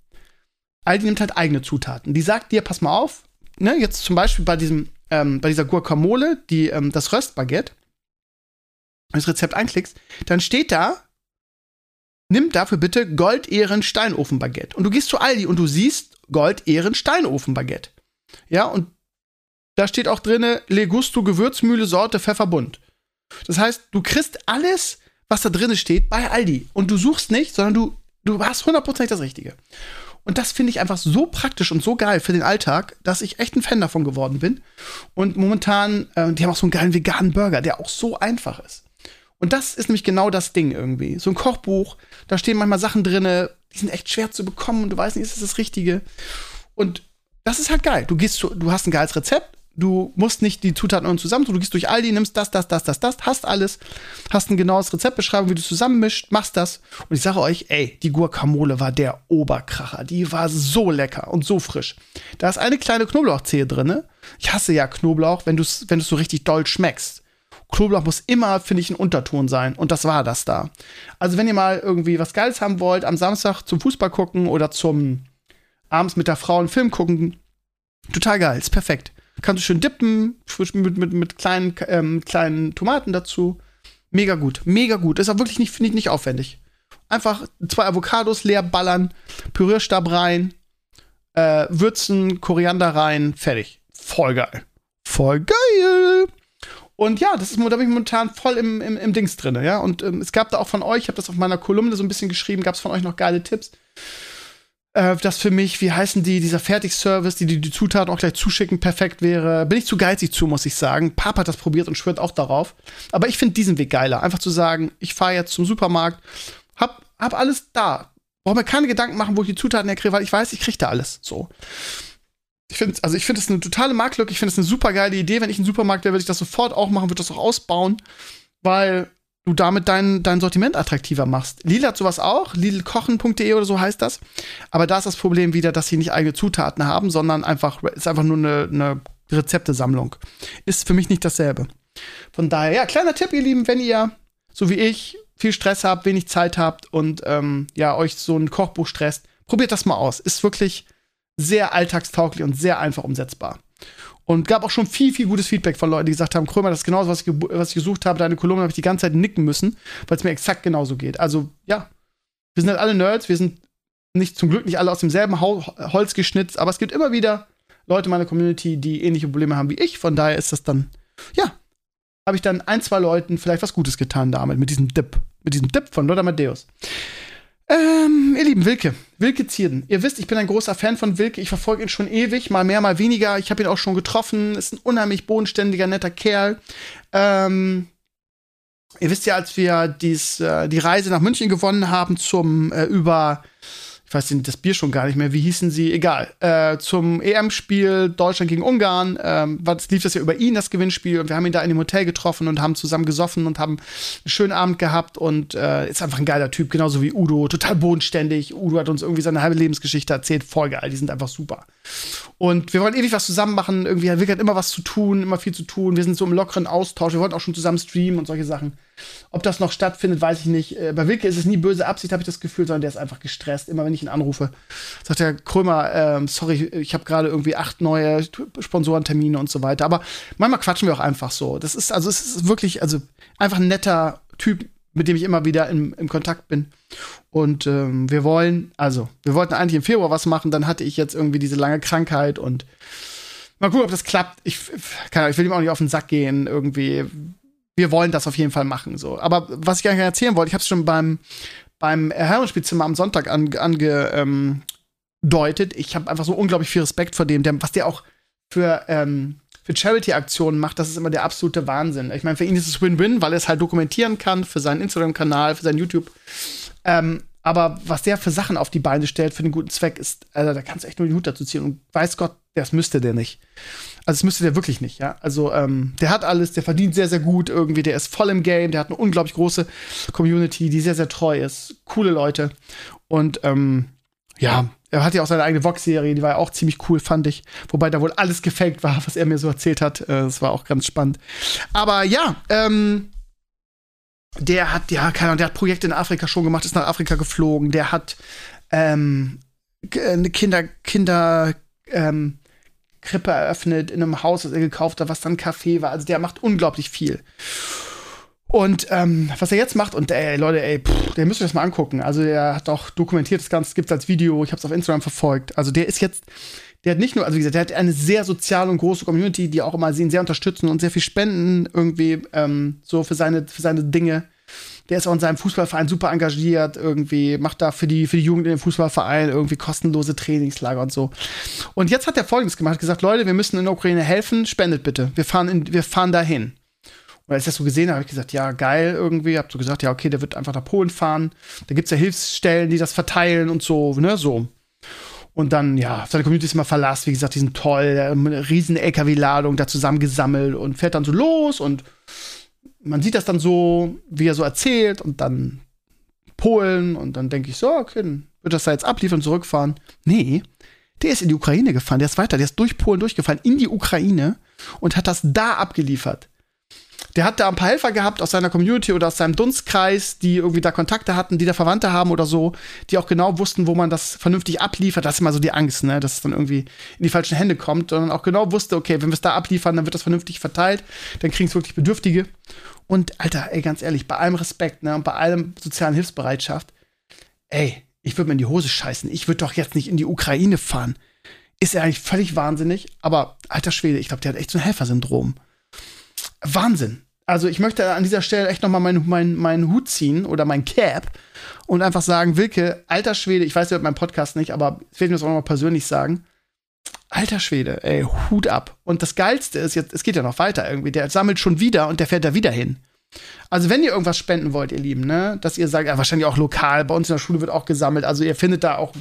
Aldi nimmt halt eigene Zutaten. Die sagt dir, pass mal auf, ne, jetzt zum Beispiel bei diesem, ähm, bei dieser Guacamole, die, ähm, das Röstbaguette, das Rezept einklickst, dann steht da, nimm dafür bitte Gold-Ehren Steinofenbaguette. Und du gehst zu Aldi und du siehst Gold-Ehren Steinofenbaguette. Ja, und da steht auch drinne Legusto Gewürzmühle Sorte Pfefferbund. Das heißt, du kriegst alles, was da drinne steht, bei Aldi. Und du suchst nicht, sondern du, du hast hundertprozentig das Richtige. Und das finde ich einfach so praktisch und so geil für den Alltag, dass ich echt ein Fan davon geworden bin. Und momentan, äh, die haben auch so einen geilen veganen Burger, der auch so einfach ist. Und das ist nämlich genau das Ding irgendwie. So ein Kochbuch, da stehen manchmal Sachen drin, die sind echt schwer zu bekommen und du weißt nicht, ist das das Richtige. Und das ist halt geil. Du gehst du hast ein geiles Rezept, du musst nicht die Zutaten und zusammen, du gehst durch Aldi, nimmst das, das, das, das, das, hast alles, hast ein genaues Rezeptbeschreibung, wie du zusammenmischt, machst das. Und ich sage euch, ey, die Guacamole war der Oberkracher. Die war so lecker und so frisch. Da ist eine kleine Knoblauchzehe drin. Ich hasse ja Knoblauch, wenn du es wenn so richtig doll schmeckst. Knoblauch muss immer, finde ich, ein Unterton sein. Und das war das da. Also, wenn ihr mal irgendwie was Geiles haben wollt, am Samstag zum Fußball gucken oder zum abends mit der Frau einen Film gucken, total geil, ist perfekt. Kannst du schön dippen, mit, mit, mit kleinen, ähm, kleinen Tomaten dazu. Mega gut, mega gut. Ist auch wirklich nicht, ich, nicht aufwendig. Einfach zwei Avocados leer ballern, Pürierstab rein, äh, würzen, Koriander rein, fertig. Voll geil. Voll geil. Und ja, das ist, da bin ich momentan voll im, im, im Dings drin, ja. Und ähm, es gab da auch von euch, ich habe das auf meiner Kolumne so ein bisschen geschrieben, gab es von euch noch geile Tipps. Äh, das für mich, wie heißen die, dieser Fertigservice, die, die die Zutaten auch gleich zuschicken, perfekt wäre. Bin ich zu geizig zu, muss ich sagen. Papa hat das probiert und schwört auch darauf. Aber ich finde diesen Weg geiler. Einfach zu sagen, ich fahre jetzt zum Supermarkt, hab, hab alles da. Brauche mir keine Gedanken machen, wo ich die Zutaten herkriege, weil ich weiß, ich kriege da alles. So. Ich finde, also ich finde es eine totale Marktlücke. Ich finde es eine super geile Idee. Wenn ich ein Supermarkt wäre, würde ich das sofort auch machen, würde das auch ausbauen, weil du damit dein, dein Sortiment attraktiver machst. Lidl hat sowas auch, lidlkochen.de oder so heißt das. Aber da ist das Problem wieder, dass sie nicht eigene Zutaten haben, sondern einfach, ist einfach nur eine, eine Rezeptesammlung. Ist für mich nicht dasselbe. Von daher, ja, kleiner Tipp, ihr Lieben, wenn ihr, so wie ich, viel Stress habt, wenig Zeit habt und ähm, ja, euch so ein Kochbuch stresst, probiert das mal aus. Ist wirklich sehr alltagstauglich und sehr einfach umsetzbar. Und gab auch schon viel, viel gutes Feedback von Leuten, die gesagt haben, Krömer, das ist genau was ich, was ich gesucht habe. Deine Kolumne habe ich die ganze Zeit nicken müssen, weil es mir exakt genauso geht. Also, ja, wir sind halt alle Nerds, wir sind nicht zum Glück nicht alle aus demselben Holz geschnitzt, aber es gibt immer wieder Leute in meiner Community, die ähnliche Probleme haben wie ich. Von daher ist das dann, ja, habe ich dann ein, zwei Leuten vielleicht was Gutes getan damit, mit diesem Dip. Mit diesem Dip von Lothar Matthäus. Ähm, ihr lieben Wilke, Wilke Zierden. Ihr wisst, ich bin ein großer Fan von Wilke. Ich verfolge ihn schon ewig, mal mehr, mal weniger. Ich habe ihn auch schon getroffen. Ist ein unheimlich bodenständiger, netter Kerl. Ähm, ihr wisst ja, als wir dies, äh, die Reise nach München gewonnen haben zum äh, über ich weiß das Bier schon gar nicht mehr, wie hießen sie, egal, äh, zum EM-Spiel Deutschland gegen Ungarn, ähm, was, lief das ja über ihn, das Gewinnspiel, und wir haben ihn da in dem Hotel getroffen und haben zusammen gesoffen und haben einen schönen Abend gehabt. Und äh, ist einfach ein geiler Typ, genauso wie Udo, total bodenständig. Udo hat uns irgendwie seine halbe Lebensgeschichte erzählt, voll geil, die sind einfach super. Und wir wollen ewig was zusammen machen, irgendwie hat Wilke immer was zu tun, immer viel zu tun, wir sind so im lockeren Austausch, wir wollten auch schon zusammen streamen und solche Sachen. Ob das noch stattfindet, weiß ich nicht. Äh, bei Wilke ist es nie böse Absicht, habe ich das Gefühl, sondern der ist einfach gestresst. Immer wenn ich ihn anrufe, sagt der Krömer, ähm, sorry, ich habe gerade irgendwie acht neue Sponsorentermine und so weiter. Aber manchmal quatschen wir auch einfach so. Das ist, also es ist wirklich, also einfach ein netter Typ, mit dem ich immer wieder im, im Kontakt bin. Und ähm, wir wollen, also, wir wollten eigentlich im Februar was machen, dann hatte ich jetzt irgendwie diese lange Krankheit und mal gucken, ob das klappt. Ich, kann, ich will ihm auch nicht auf den Sack gehen, irgendwie wir wollen das auf jeden Fall machen. So. Aber was ich gerne erzählen wollte, ich habe es schon beim, beim Herrenspielzimmer am Sonntag angedeutet. Ange, ähm, ich habe einfach so unglaublich viel Respekt vor dem, der, was der auch für, ähm, Charity-Aktionen macht, das ist immer der absolute Wahnsinn. Ich meine, für ihn ist es Win-Win, weil er es halt dokumentieren kann für seinen Instagram-Kanal, für sein YouTube. Ähm, aber was der für Sachen auf die Beine stellt für den guten Zweck, ist, also da kannst du echt nur den Hut dazu ziehen. Und weiß Gott, das müsste der nicht. Also das müsste der wirklich nicht, ja. Also ähm, der hat alles, der verdient sehr, sehr gut irgendwie, der ist voll im Game, der hat eine unglaublich große Community, die sehr, sehr treu ist. Coole Leute. Und ähm, ja, er hat ja auch seine eigene Vox-Serie, die war ja auch ziemlich cool, fand ich. Wobei da wohl alles gefaked war, was er mir so erzählt hat. Äh, das war auch ganz spannend. Aber ja, ähm, der hat, ja, keine Ahnung, der hat Projekte in Afrika schon gemacht, ist nach Afrika geflogen, der hat ähm, Kinder, Kinder, ähm, Krippe eröffnet in einem Haus, das er gekauft hat, was dann Café war. Also der macht unglaublich viel. Und ähm, was er jetzt macht, und ey, Leute, ey, pff, der müsst ihr das mal angucken. Also der hat auch dokumentiert das Ganze, gibt es als Video, ich habe es auf Instagram verfolgt. Also der ist jetzt, der hat nicht nur, also wie gesagt, der hat eine sehr soziale und große Community, die auch immer ihn sehr unterstützen und sehr viel spenden irgendwie ähm, so für seine, für seine Dinge. Der ist auch in seinem Fußballverein super engagiert, irgendwie macht da für die, für die Jugend in dem Fußballverein irgendwie kostenlose Trainingslager und so. Und jetzt hat er Folgendes gemacht, gesagt, Leute, wir müssen in der Ukraine helfen, spendet bitte. Wir fahren, in, wir fahren dahin. Und als ich das so gesehen habe, habe ich gesagt, ja, geil irgendwie. Hab so gesagt, ja, okay, der wird einfach nach Polen fahren. Da gibt es ja Hilfsstellen, die das verteilen und so, ne, so. Und dann, ja, seine Community ist immer verlassen. Wie gesagt, die sind toll. Eine riesen LKW-Ladung da zusammengesammelt und fährt dann so los. Und man sieht das dann so, wie er so erzählt. Und dann Polen. Und dann denke ich so, okay, wird das da jetzt abliefern zurückfahren. Nee, der ist in die Ukraine gefahren. Der ist weiter. Der ist durch Polen durchgefahren, in die Ukraine und hat das da abgeliefert der hat da ein paar Helfer gehabt aus seiner Community oder aus seinem Dunstkreis, die irgendwie da Kontakte hatten, die da Verwandte haben oder so, die auch genau wussten, wo man das vernünftig abliefert. Das ist immer so die Angst, ne, dass es dann irgendwie in die falschen Hände kommt, sondern auch genau wusste, okay, wenn wir es da abliefern, dann wird das vernünftig verteilt, dann kriegen es wirklich Bedürftige. Und Alter, ey, ganz ehrlich, bei allem Respekt, ne, und bei allem sozialen Hilfsbereitschaft, ey, ich würde mir in die Hose scheißen. Ich würde doch jetzt nicht in die Ukraine fahren. Ist er eigentlich völlig wahnsinnig, aber alter Schwede, ich glaube, der hat echt so ein Helfersyndrom. Wahnsinn. Also ich möchte an dieser Stelle echt noch mal meinen mein, mein Hut ziehen oder mein Cap und einfach sagen, Wilke, alter Schwede, ich weiß, ihr hört meinen Podcast nicht, aber ich werde mir das auch noch mal persönlich sagen. Alter Schwede, ey, Hut ab. Und das Geilste ist jetzt, es geht ja noch weiter irgendwie, der sammelt schon wieder und der fährt da wieder hin. Also wenn ihr irgendwas spenden wollt, ihr Lieben, ne, dass ihr sagt, ja, wahrscheinlich auch lokal, bei uns in der Schule wird auch gesammelt, also ihr findet da auch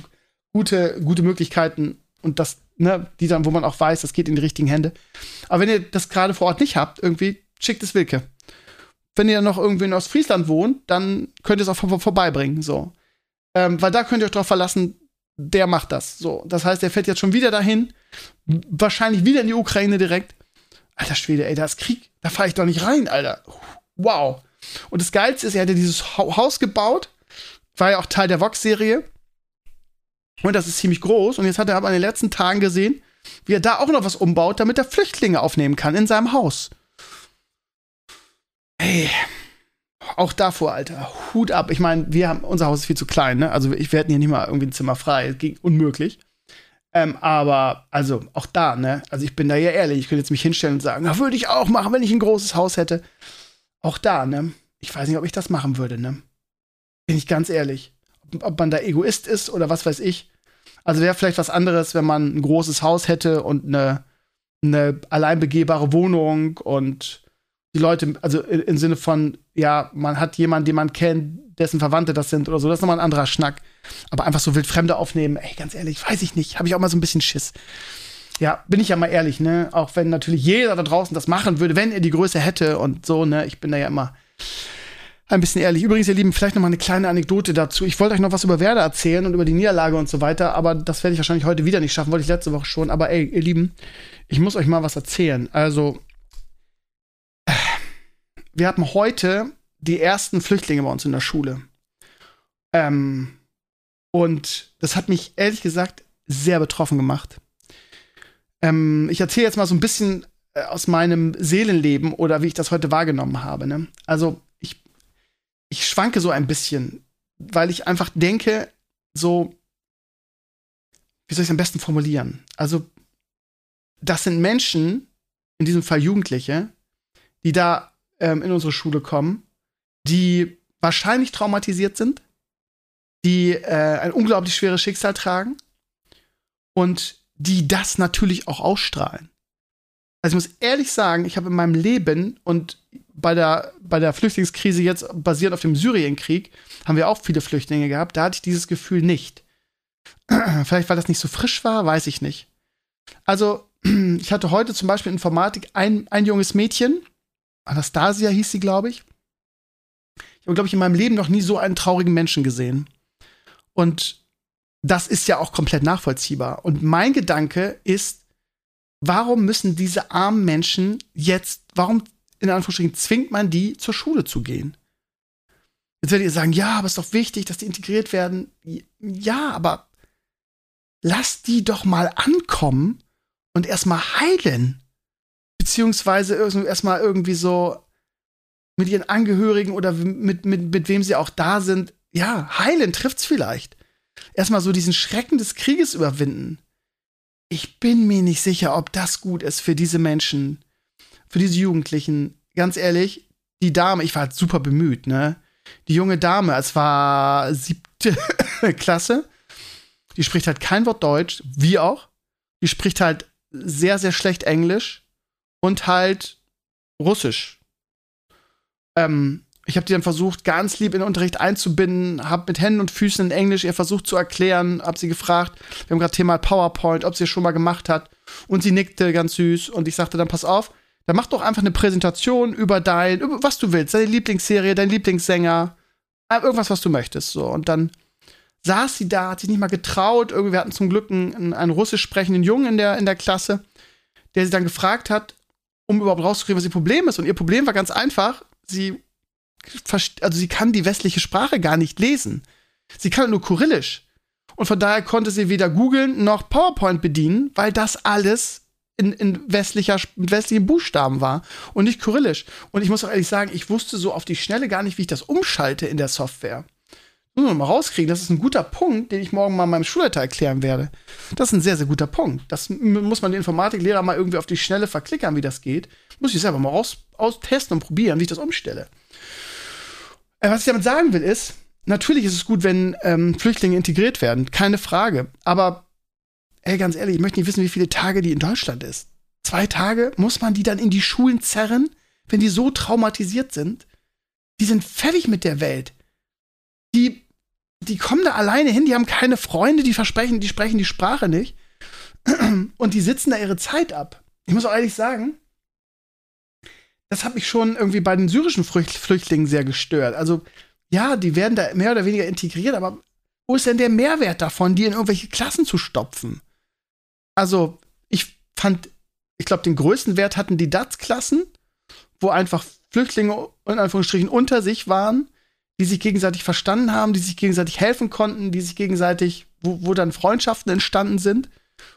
gute, gute Möglichkeiten und das ne, die dann, wo man auch weiß, das geht in die richtigen Hände. Aber wenn ihr das gerade vor Ort nicht habt, irgendwie, schickt es Wilke. Wenn ihr noch irgendwie in Ostfriesland wohnt, dann könnt ihr es auch vor vorbeibringen, so. Ähm, weil da könnt ihr euch drauf verlassen, der macht das, so. Das heißt, er fährt jetzt schon wieder dahin, wahrscheinlich wieder in die Ukraine direkt. Alter Schwede, ey, da ist Krieg, da fahre ich doch nicht rein, Alter. Wow. Und das Geilste ist, er hat ja dieses Haus gebaut, war ja auch Teil der Vox-Serie. Und das ist ziemlich groß. Und jetzt hat er aber in den letzten Tagen gesehen, wie er da auch noch was umbaut, damit er Flüchtlinge aufnehmen kann in seinem Haus. Ey, auch davor, Alter, Hut ab. Ich meine, wir haben, unser Haus ist viel zu klein, ne? Also ich, hätten hier nicht mal irgendwie ein Zimmer frei. Ging unmöglich. Ähm, aber, also, auch da, ne? Also ich bin da ja ehrlich, ich könnte jetzt mich hinstellen und sagen, würde ich auch machen, wenn ich ein großes Haus hätte. Auch da, ne? Ich weiß nicht, ob ich das machen würde, ne? Bin ich ganz ehrlich ob man da Egoist ist oder was weiß ich. Also wäre vielleicht was anderes, wenn man ein großes Haus hätte und eine, eine allein begehbare Wohnung und die Leute, also im Sinne von, ja, man hat jemanden, den man kennt, dessen Verwandte das sind oder so, das ist nochmal ein anderer Schnack. Aber einfach so wild Fremde aufnehmen, ey, ganz ehrlich, weiß ich nicht, habe ich auch mal so ein bisschen Schiss. Ja, bin ich ja mal ehrlich, ne? Auch wenn natürlich jeder da draußen das machen würde, wenn er die Größe hätte und so, ne? Ich bin da ja immer ein bisschen ehrlich. Übrigens, ihr Lieben, vielleicht noch mal eine kleine Anekdote dazu. Ich wollte euch noch was über Werder erzählen und über die Niederlage und so weiter, aber das werde ich wahrscheinlich heute wieder nicht schaffen, wollte ich letzte Woche schon. Aber ey, ihr Lieben, ich muss euch mal was erzählen. Also, wir hatten heute die ersten Flüchtlinge bei uns in der Schule. Ähm, und das hat mich ehrlich gesagt sehr betroffen gemacht. Ähm, ich erzähle jetzt mal so ein bisschen äh, aus meinem Seelenleben oder wie ich das heute wahrgenommen habe. Ne? Also, ich schwanke so ein bisschen, weil ich einfach denke, so, wie soll ich es am besten formulieren? Also, das sind Menschen, in diesem Fall Jugendliche, die da ähm, in unsere Schule kommen, die wahrscheinlich traumatisiert sind, die äh, ein unglaublich schweres Schicksal tragen und die das natürlich auch ausstrahlen. Also ich muss ehrlich sagen, ich habe in meinem Leben und bei der, bei der Flüchtlingskrise jetzt basierend auf dem Syrienkrieg haben wir auch viele Flüchtlinge gehabt. Da hatte ich dieses Gefühl nicht. Vielleicht, weil das nicht so frisch war, weiß ich nicht. Also, ich hatte heute zum Beispiel Informatik ein, ein junges Mädchen, Anastasia hieß sie, glaube ich. Ich habe, glaube ich, in meinem Leben noch nie so einen traurigen Menschen gesehen. Und das ist ja auch komplett nachvollziehbar. Und mein Gedanke ist, warum müssen diese armen Menschen jetzt, warum in Anführungsstrichen zwingt man die zur Schule zu gehen? Jetzt werdet ihr sagen, ja, aber es ist doch wichtig, dass die integriert werden. Ja, aber lass die doch mal ankommen und erstmal heilen. Beziehungsweise erstmal irgendwie so mit ihren Angehörigen oder mit, mit, mit wem sie auch da sind. Ja, heilen trifft's vielleicht. Erstmal so diesen Schrecken des Krieges überwinden. Ich bin mir nicht sicher, ob das gut ist für diese Menschen, für diese Jugendlichen. Ganz ehrlich, die Dame, ich war halt super bemüht, ne? Die junge Dame, es war siebte Klasse, die spricht halt kein Wort Deutsch, wie auch. Die spricht halt sehr, sehr schlecht Englisch und halt Russisch. Ähm, ich habe die dann versucht, ganz lieb in den Unterricht einzubinden, habe mit Händen und Füßen in Englisch ihr versucht zu erklären, habe sie gefragt, wir haben gerade Thema PowerPoint, ob sie es schon mal gemacht hat. Und sie nickte ganz süß und ich sagte dann, pass auf, dann mach doch einfach eine Präsentation über dein, über was du willst, deine Lieblingsserie, dein Lieblingssänger, äh, irgendwas, was du möchtest. So. Und dann saß sie da, hat sich nicht mal getraut. Irgendwie, wir hatten zum Glück einen, einen russisch sprechenden Jungen in der, in der Klasse, der sie dann gefragt hat, um überhaupt rauszukriegen, was ihr Problem ist. Und ihr Problem war ganz einfach, sie, also sie kann die westliche Sprache gar nicht lesen. Sie kann nur Kyrillisch. Und von daher konnte sie weder googeln noch PowerPoint bedienen, weil das alles in, in westlicher, mit westlichen Buchstaben war und nicht Kyrillisch. Und ich muss auch ehrlich sagen, ich wusste so auf die Schnelle gar nicht, wie ich das umschalte in der Software. Muss man mal rauskriegen. Das ist ein guter Punkt, den ich morgen mal meinem Schulleiter erklären werde. Das ist ein sehr, sehr guter Punkt. Das muss man den Informatiklehrer mal irgendwie auf die Schnelle verklickern, wie das geht. Muss ich selber mal raus, austesten und probieren, wie ich das umstelle. Äh, was ich damit sagen will, ist, natürlich ist es gut, wenn ähm, Flüchtlinge integriert werden. Keine Frage. Aber ey, ganz ehrlich, ich möchte nicht wissen, wie viele Tage die in Deutschland ist. Zwei Tage muss man die dann in die Schulen zerren, wenn die so traumatisiert sind. Die sind fertig mit der Welt. Die, die kommen da alleine hin, die haben keine Freunde, die versprechen, die sprechen die Sprache nicht. Und die sitzen da ihre Zeit ab. Ich muss auch ehrlich sagen, das hat mich schon irgendwie bei den syrischen Flüchtlingen sehr gestört. Also, ja, die werden da mehr oder weniger integriert, aber wo ist denn der Mehrwert davon, die in irgendwelche Klassen zu stopfen? also ich fand, ich glaube, den größten Wert hatten die DATS-Klassen, wo einfach Flüchtlinge in Anführungsstrichen unter sich waren, die sich gegenseitig verstanden haben, die sich gegenseitig helfen konnten, die sich gegenseitig, wo, wo dann Freundschaften entstanden sind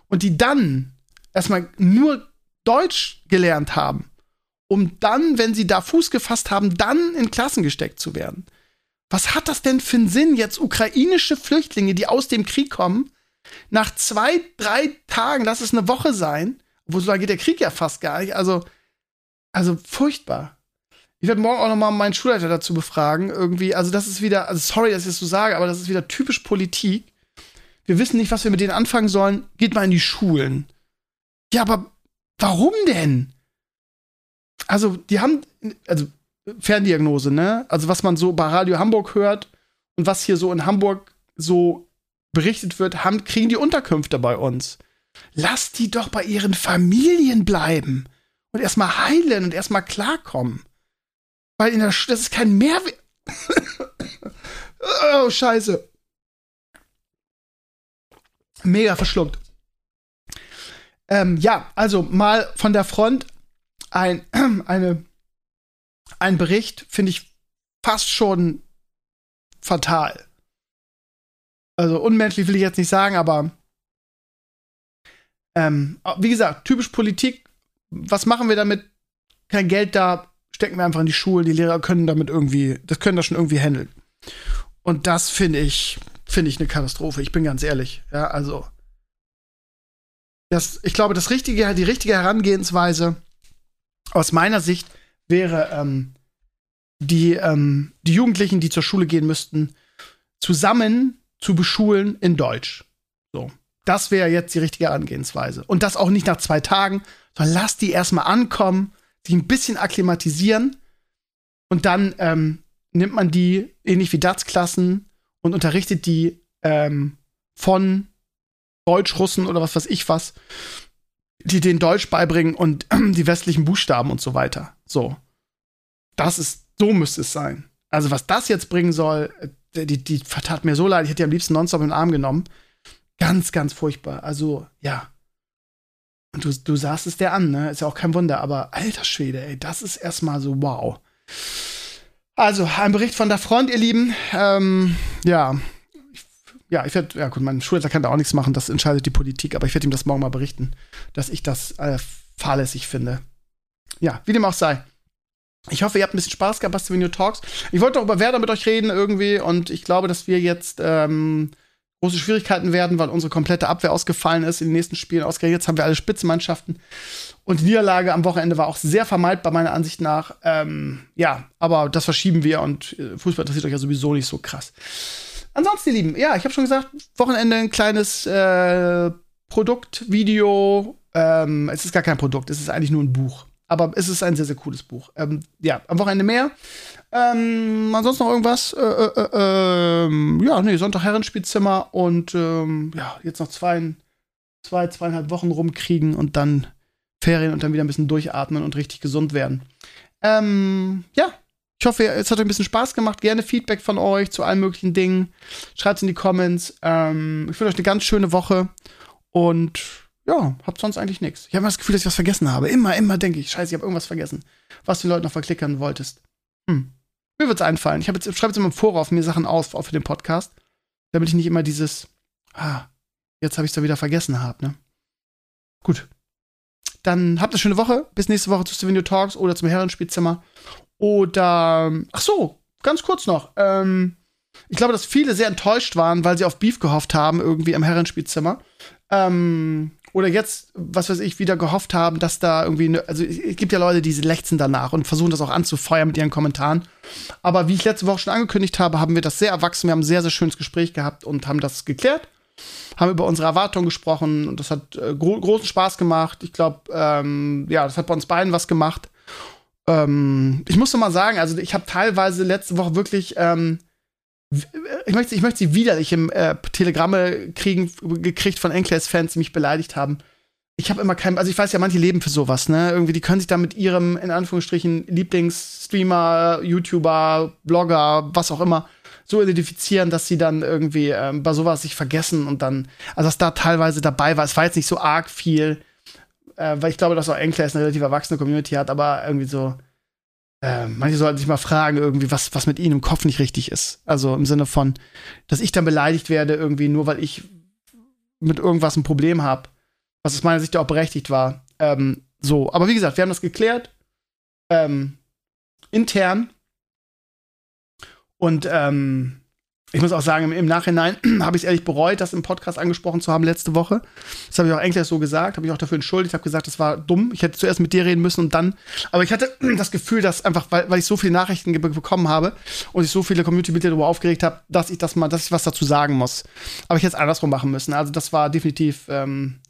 und die dann erstmal nur Deutsch gelernt haben, um dann, wenn sie da Fuß gefasst haben, dann in Klassen gesteckt zu werden. Was hat das denn für einen Sinn, jetzt ukrainische Flüchtlinge, die aus dem Krieg kommen, nach zwei, drei Tagen, lass es eine Woche sein, wo so lange geht der Krieg ja fast gar nicht. Also, also furchtbar. Ich werde morgen auch noch mal meinen Schulleiter dazu befragen. Irgendwie, also das ist wieder, also sorry, dass ich das so sage, aber das ist wieder typisch Politik. Wir wissen nicht, was wir mit denen anfangen sollen. Geht mal in die Schulen. Ja, aber warum denn? Also, die haben, also Ferndiagnose, ne? Also, was man so bei Radio Hamburg hört und was hier so in Hamburg so berichtet wird, haben, kriegen die Unterkünfte bei uns. Lass die doch bei ihren Familien bleiben und erstmal heilen und erstmal klarkommen. Weil in der Sch das ist kein Mehrwert. oh, scheiße. Mega verschluckt. Ähm, ja, also mal von der Front ein, eine, ein Bericht, finde ich fast schon fatal also unmenschlich will ich jetzt nicht sagen, aber ähm, wie gesagt, typisch Politik. Was machen wir damit? Kein Geld da, stecken wir einfach in die Schulen. Die Lehrer können damit irgendwie, das können das schon irgendwie handeln. Und das finde ich, finde ich eine Katastrophe. Ich bin ganz ehrlich. Ja, also, das, ich glaube, das richtige, die richtige Herangehensweise aus meiner Sicht wäre, ähm, die, ähm, die Jugendlichen, die zur Schule gehen müssten, zusammen zu beschulen in Deutsch. So. Das wäre jetzt die richtige Angehensweise. Und das auch nicht nach zwei Tagen, sondern lass die erstmal ankommen, sich ein bisschen akklimatisieren und dann ähm, nimmt man die, ähnlich wie DATS-Klassen, und unterrichtet die ähm, von Deutsch-Russen oder was weiß ich was, die den Deutsch beibringen und äh, die westlichen Buchstaben und so weiter. So. Das ist, so müsste es sein. Also, was das jetzt bringen soll, die, die tat mir so leid, ich hätte die am liebsten nonstop in den Arm genommen. Ganz, ganz furchtbar. Also, ja. Und du, du sahst es der an, ne? Ist ja auch kein Wunder, aber alter Schwede, ey, das ist erstmal so wow. Also, ein Bericht von der Front, ihr Lieben. Ähm, ja. ja, ich werde, ja gut, mein Schulleiter kann da auch nichts machen, das entscheidet die Politik, aber ich werde ihm das morgen mal berichten, dass ich das äh, fahrlässig finde. Ja, wie dem auch sei. Ich hoffe, ihr habt ein bisschen Spaß gehabt bei Stevenio Talks. Ich wollte auch über Werder mit euch reden irgendwie und ich glaube, dass wir jetzt ähm, große Schwierigkeiten werden, weil unsere komplette Abwehr ausgefallen ist in den nächsten Spielen. Ausgerechnet jetzt haben wir alle Spitzenmannschaften. Und die Niederlage am Wochenende war auch sehr vermeidbar, meiner Ansicht nach. Ähm, ja, aber das verschieben wir und äh, Fußball interessiert euch ja sowieso nicht so krass. Ansonsten, ihr Lieben, ja, ich habe schon gesagt, Wochenende ein kleines äh, Produktvideo. Ähm, es ist gar kein Produkt, es ist eigentlich nur ein Buch. Aber es ist ein sehr, sehr cooles Buch. Ähm, ja, am Wochenende mehr. Ähm, ansonsten noch irgendwas? Äh, äh, äh, ähm, ja, nee, Sonntag Herrenspielzimmer und ähm, ja, jetzt noch zwei, zwei, zweieinhalb Wochen rumkriegen und dann Ferien und dann wieder ein bisschen durchatmen und richtig gesund werden. Ähm, ja, ich hoffe, es hat euch ein bisschen Spaß gemacht. Gerne Feedback von euch zu allen möglichen Dingen. Schreibt es in die Comments. Ähm, ich wünsche euch eine ganz schöne Woche und ja, habt sonst eigentlich nichts. Ich habe das Gefühl, dass ich was vergessen habe. Immer, immer denke ich, scheiße, ich habe irgendwas vergessen, was du den Leuten noch verklickern wolltest. Hm. Mir wird's einfallen. Ich jetzt, schreibe jetzt immer im Vorauf mir Sachen aus, für den Podcast, damit ich nicht immer dieses, ah, jetzt habe ich es da wieder vergessen habe, ne? Gut. Dann habt eine schöne Woche. Bis nächste Woche zu Stevenio Talks oder zum Herrenspielzimmer. Oder, ach so, ganz kurz noch. Ähm, ich glaube, dass viele sehr enttäuscht waren, weil sie auf Beef gehofft haben, irgendwie im Herrenspielzimmer. Ähm, oder jetzt, was weiß ich, wieder gehofft haben, dass da irgendwie, ne, also es gibt ja Leute, die lechzen danach und versuchen das auch anzufeuern mit ihren Kommentaren. Aber wie ich letzte Woche schon angekündigt habe, haben wir das sehr erwachsen, wir haben ein sehr, sehr schönes Gespräch gehabt und haben das geklärt, haben über unsere Erwartungen gesprochen und das hat äh, gro großen Spaß gemacht. Ich glaube, ähm, ja, das hat bei uns beiden was gemacht. Ähm, ich muss noch mal sagen, also ich habe teilweise letzte Woche wirklich ähm, ich möchte, ich möchte sie widerlich im äh, Telegramme kriegen, gekriegt von Enkles-Fans, die mich beleidigt haben. Ich habe immer kein, also ich weiß ja, manche leben für sowas, ne? Irgendwie, die können sich da mit ihrem, in Anführungsstrichen, Lieblingsstreamer, YouTuber, Blogger, was auch immer, so identifizieren, dass sie dann irgendwie ähm, bei sowas sich vergessen und dann, also was da teilweise dabei war, es war jetzt nicht so arg viel, äh, weil ich glaube, dass auch Enkles eine relativ erwachsene Community hat, aber irgendwie so, äh, manche sollten sich mal fragen, irgendwie, was, was mit ihnen im Kopf nicht richtig ist. Also im Sinne von, dass ich dann beleidigt werde, irgendwie, nur weil ich mit irgendwas ein Problem habe, was aus meiner Sicht auch berechtigt war. Ähm, so, aber wie gesagt, wir haben das geklärt. Ähm, intern. Und ähm, ich muss auch sagen, im, Nachhinein habe ich es ehrlich bereut, das im Podcast angesprochen zu haben letzte Woche. Das habe ich auch eigentlich so gesagt, habe ich auch dafür entschuldigt. Habe gesagt, das war dumm. Ich hätte zuerst mit dir reden müssen und dann. Aber ich hatte das Gefühl, dass einfach, weil, weil ich so viele Nachrichten bekommen habe und ich so viele Community-Mitglieder darüber aufgeregt habe, dass ich das mal, dass ich was dazu sagen muss. Aber ich hätte es andersrum machen müssen. Also das war definitiv ähm,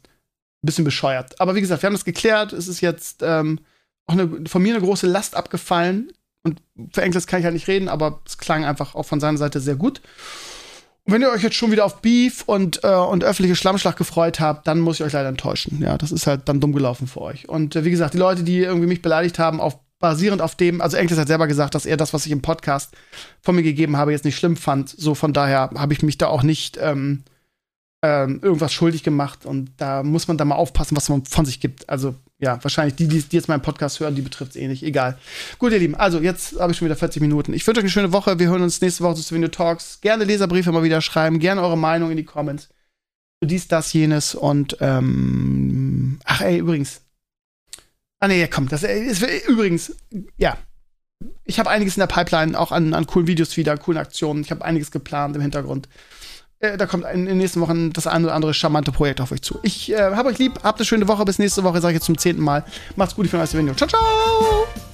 ein bisschen bescheuert. Aber wie gesagt, wir haben das geklärt. Es ist jetzt ähm, auch eine, von mir eine große Last abgefallen. Und für Englisch kann ich halt nicht reden, aber es klang einfach auch von seiner Seite sehr gut. Und wenn ihr euch jetzt schon wieder auf Beef und, äh, und öffentliche Schlammschlag gefreut habt, dann muss ich euch leider enttäuschen. Ja, das ist halt dann dumm gelaufen für euch. Und äh, wie gesagt, die Leute, die irgendwie mich beleidigt haben, auf, basierend auf dem, also Englisch hat selber gesagt, dass er das, was ich im Podcast von mir gegeben habe, jetzt nicht schlimm fand. So von daher habe ich mich da auch nicht ähm, ähm, irgendwas schuldig gemacht. Und da muss man da mal aufpassen, was man von sich gibt. Also ja, wahrscheinlich die, die, jetzt meinen Podcast hören, die betrifft es eh nicht. Egal. Gut, ihr Lieben, also jetzt habe ich schon wieder 40 Minuten. Ich wünsche euch eine schöne Woche. Wir hören uns nächste Woche zu Stevenio Talks. Gerne Leserbriefe mal wieder schreiben. Gerne eure Meinung in die Comments. Dies, das, jenes und ähm, ach ey, übrigens. Ah nee, komm, das ist übrigens, ja. Ich habe einiges in der Pipeline, auch an, an coolen Videos wieder, coolen Aktionen. Ich habe einiges geplant im Hintergrund. Äh, da kommt in den nächsten Wochen das eine oder andere charmante Projekt auf euch zu. Ich äh, habe euch lieb, habt eine schöne Woche. Bis nächste Woche, sage ich jetzt zum zehnten Mal. Macht's gut, ich bin euer Ciao, ciao!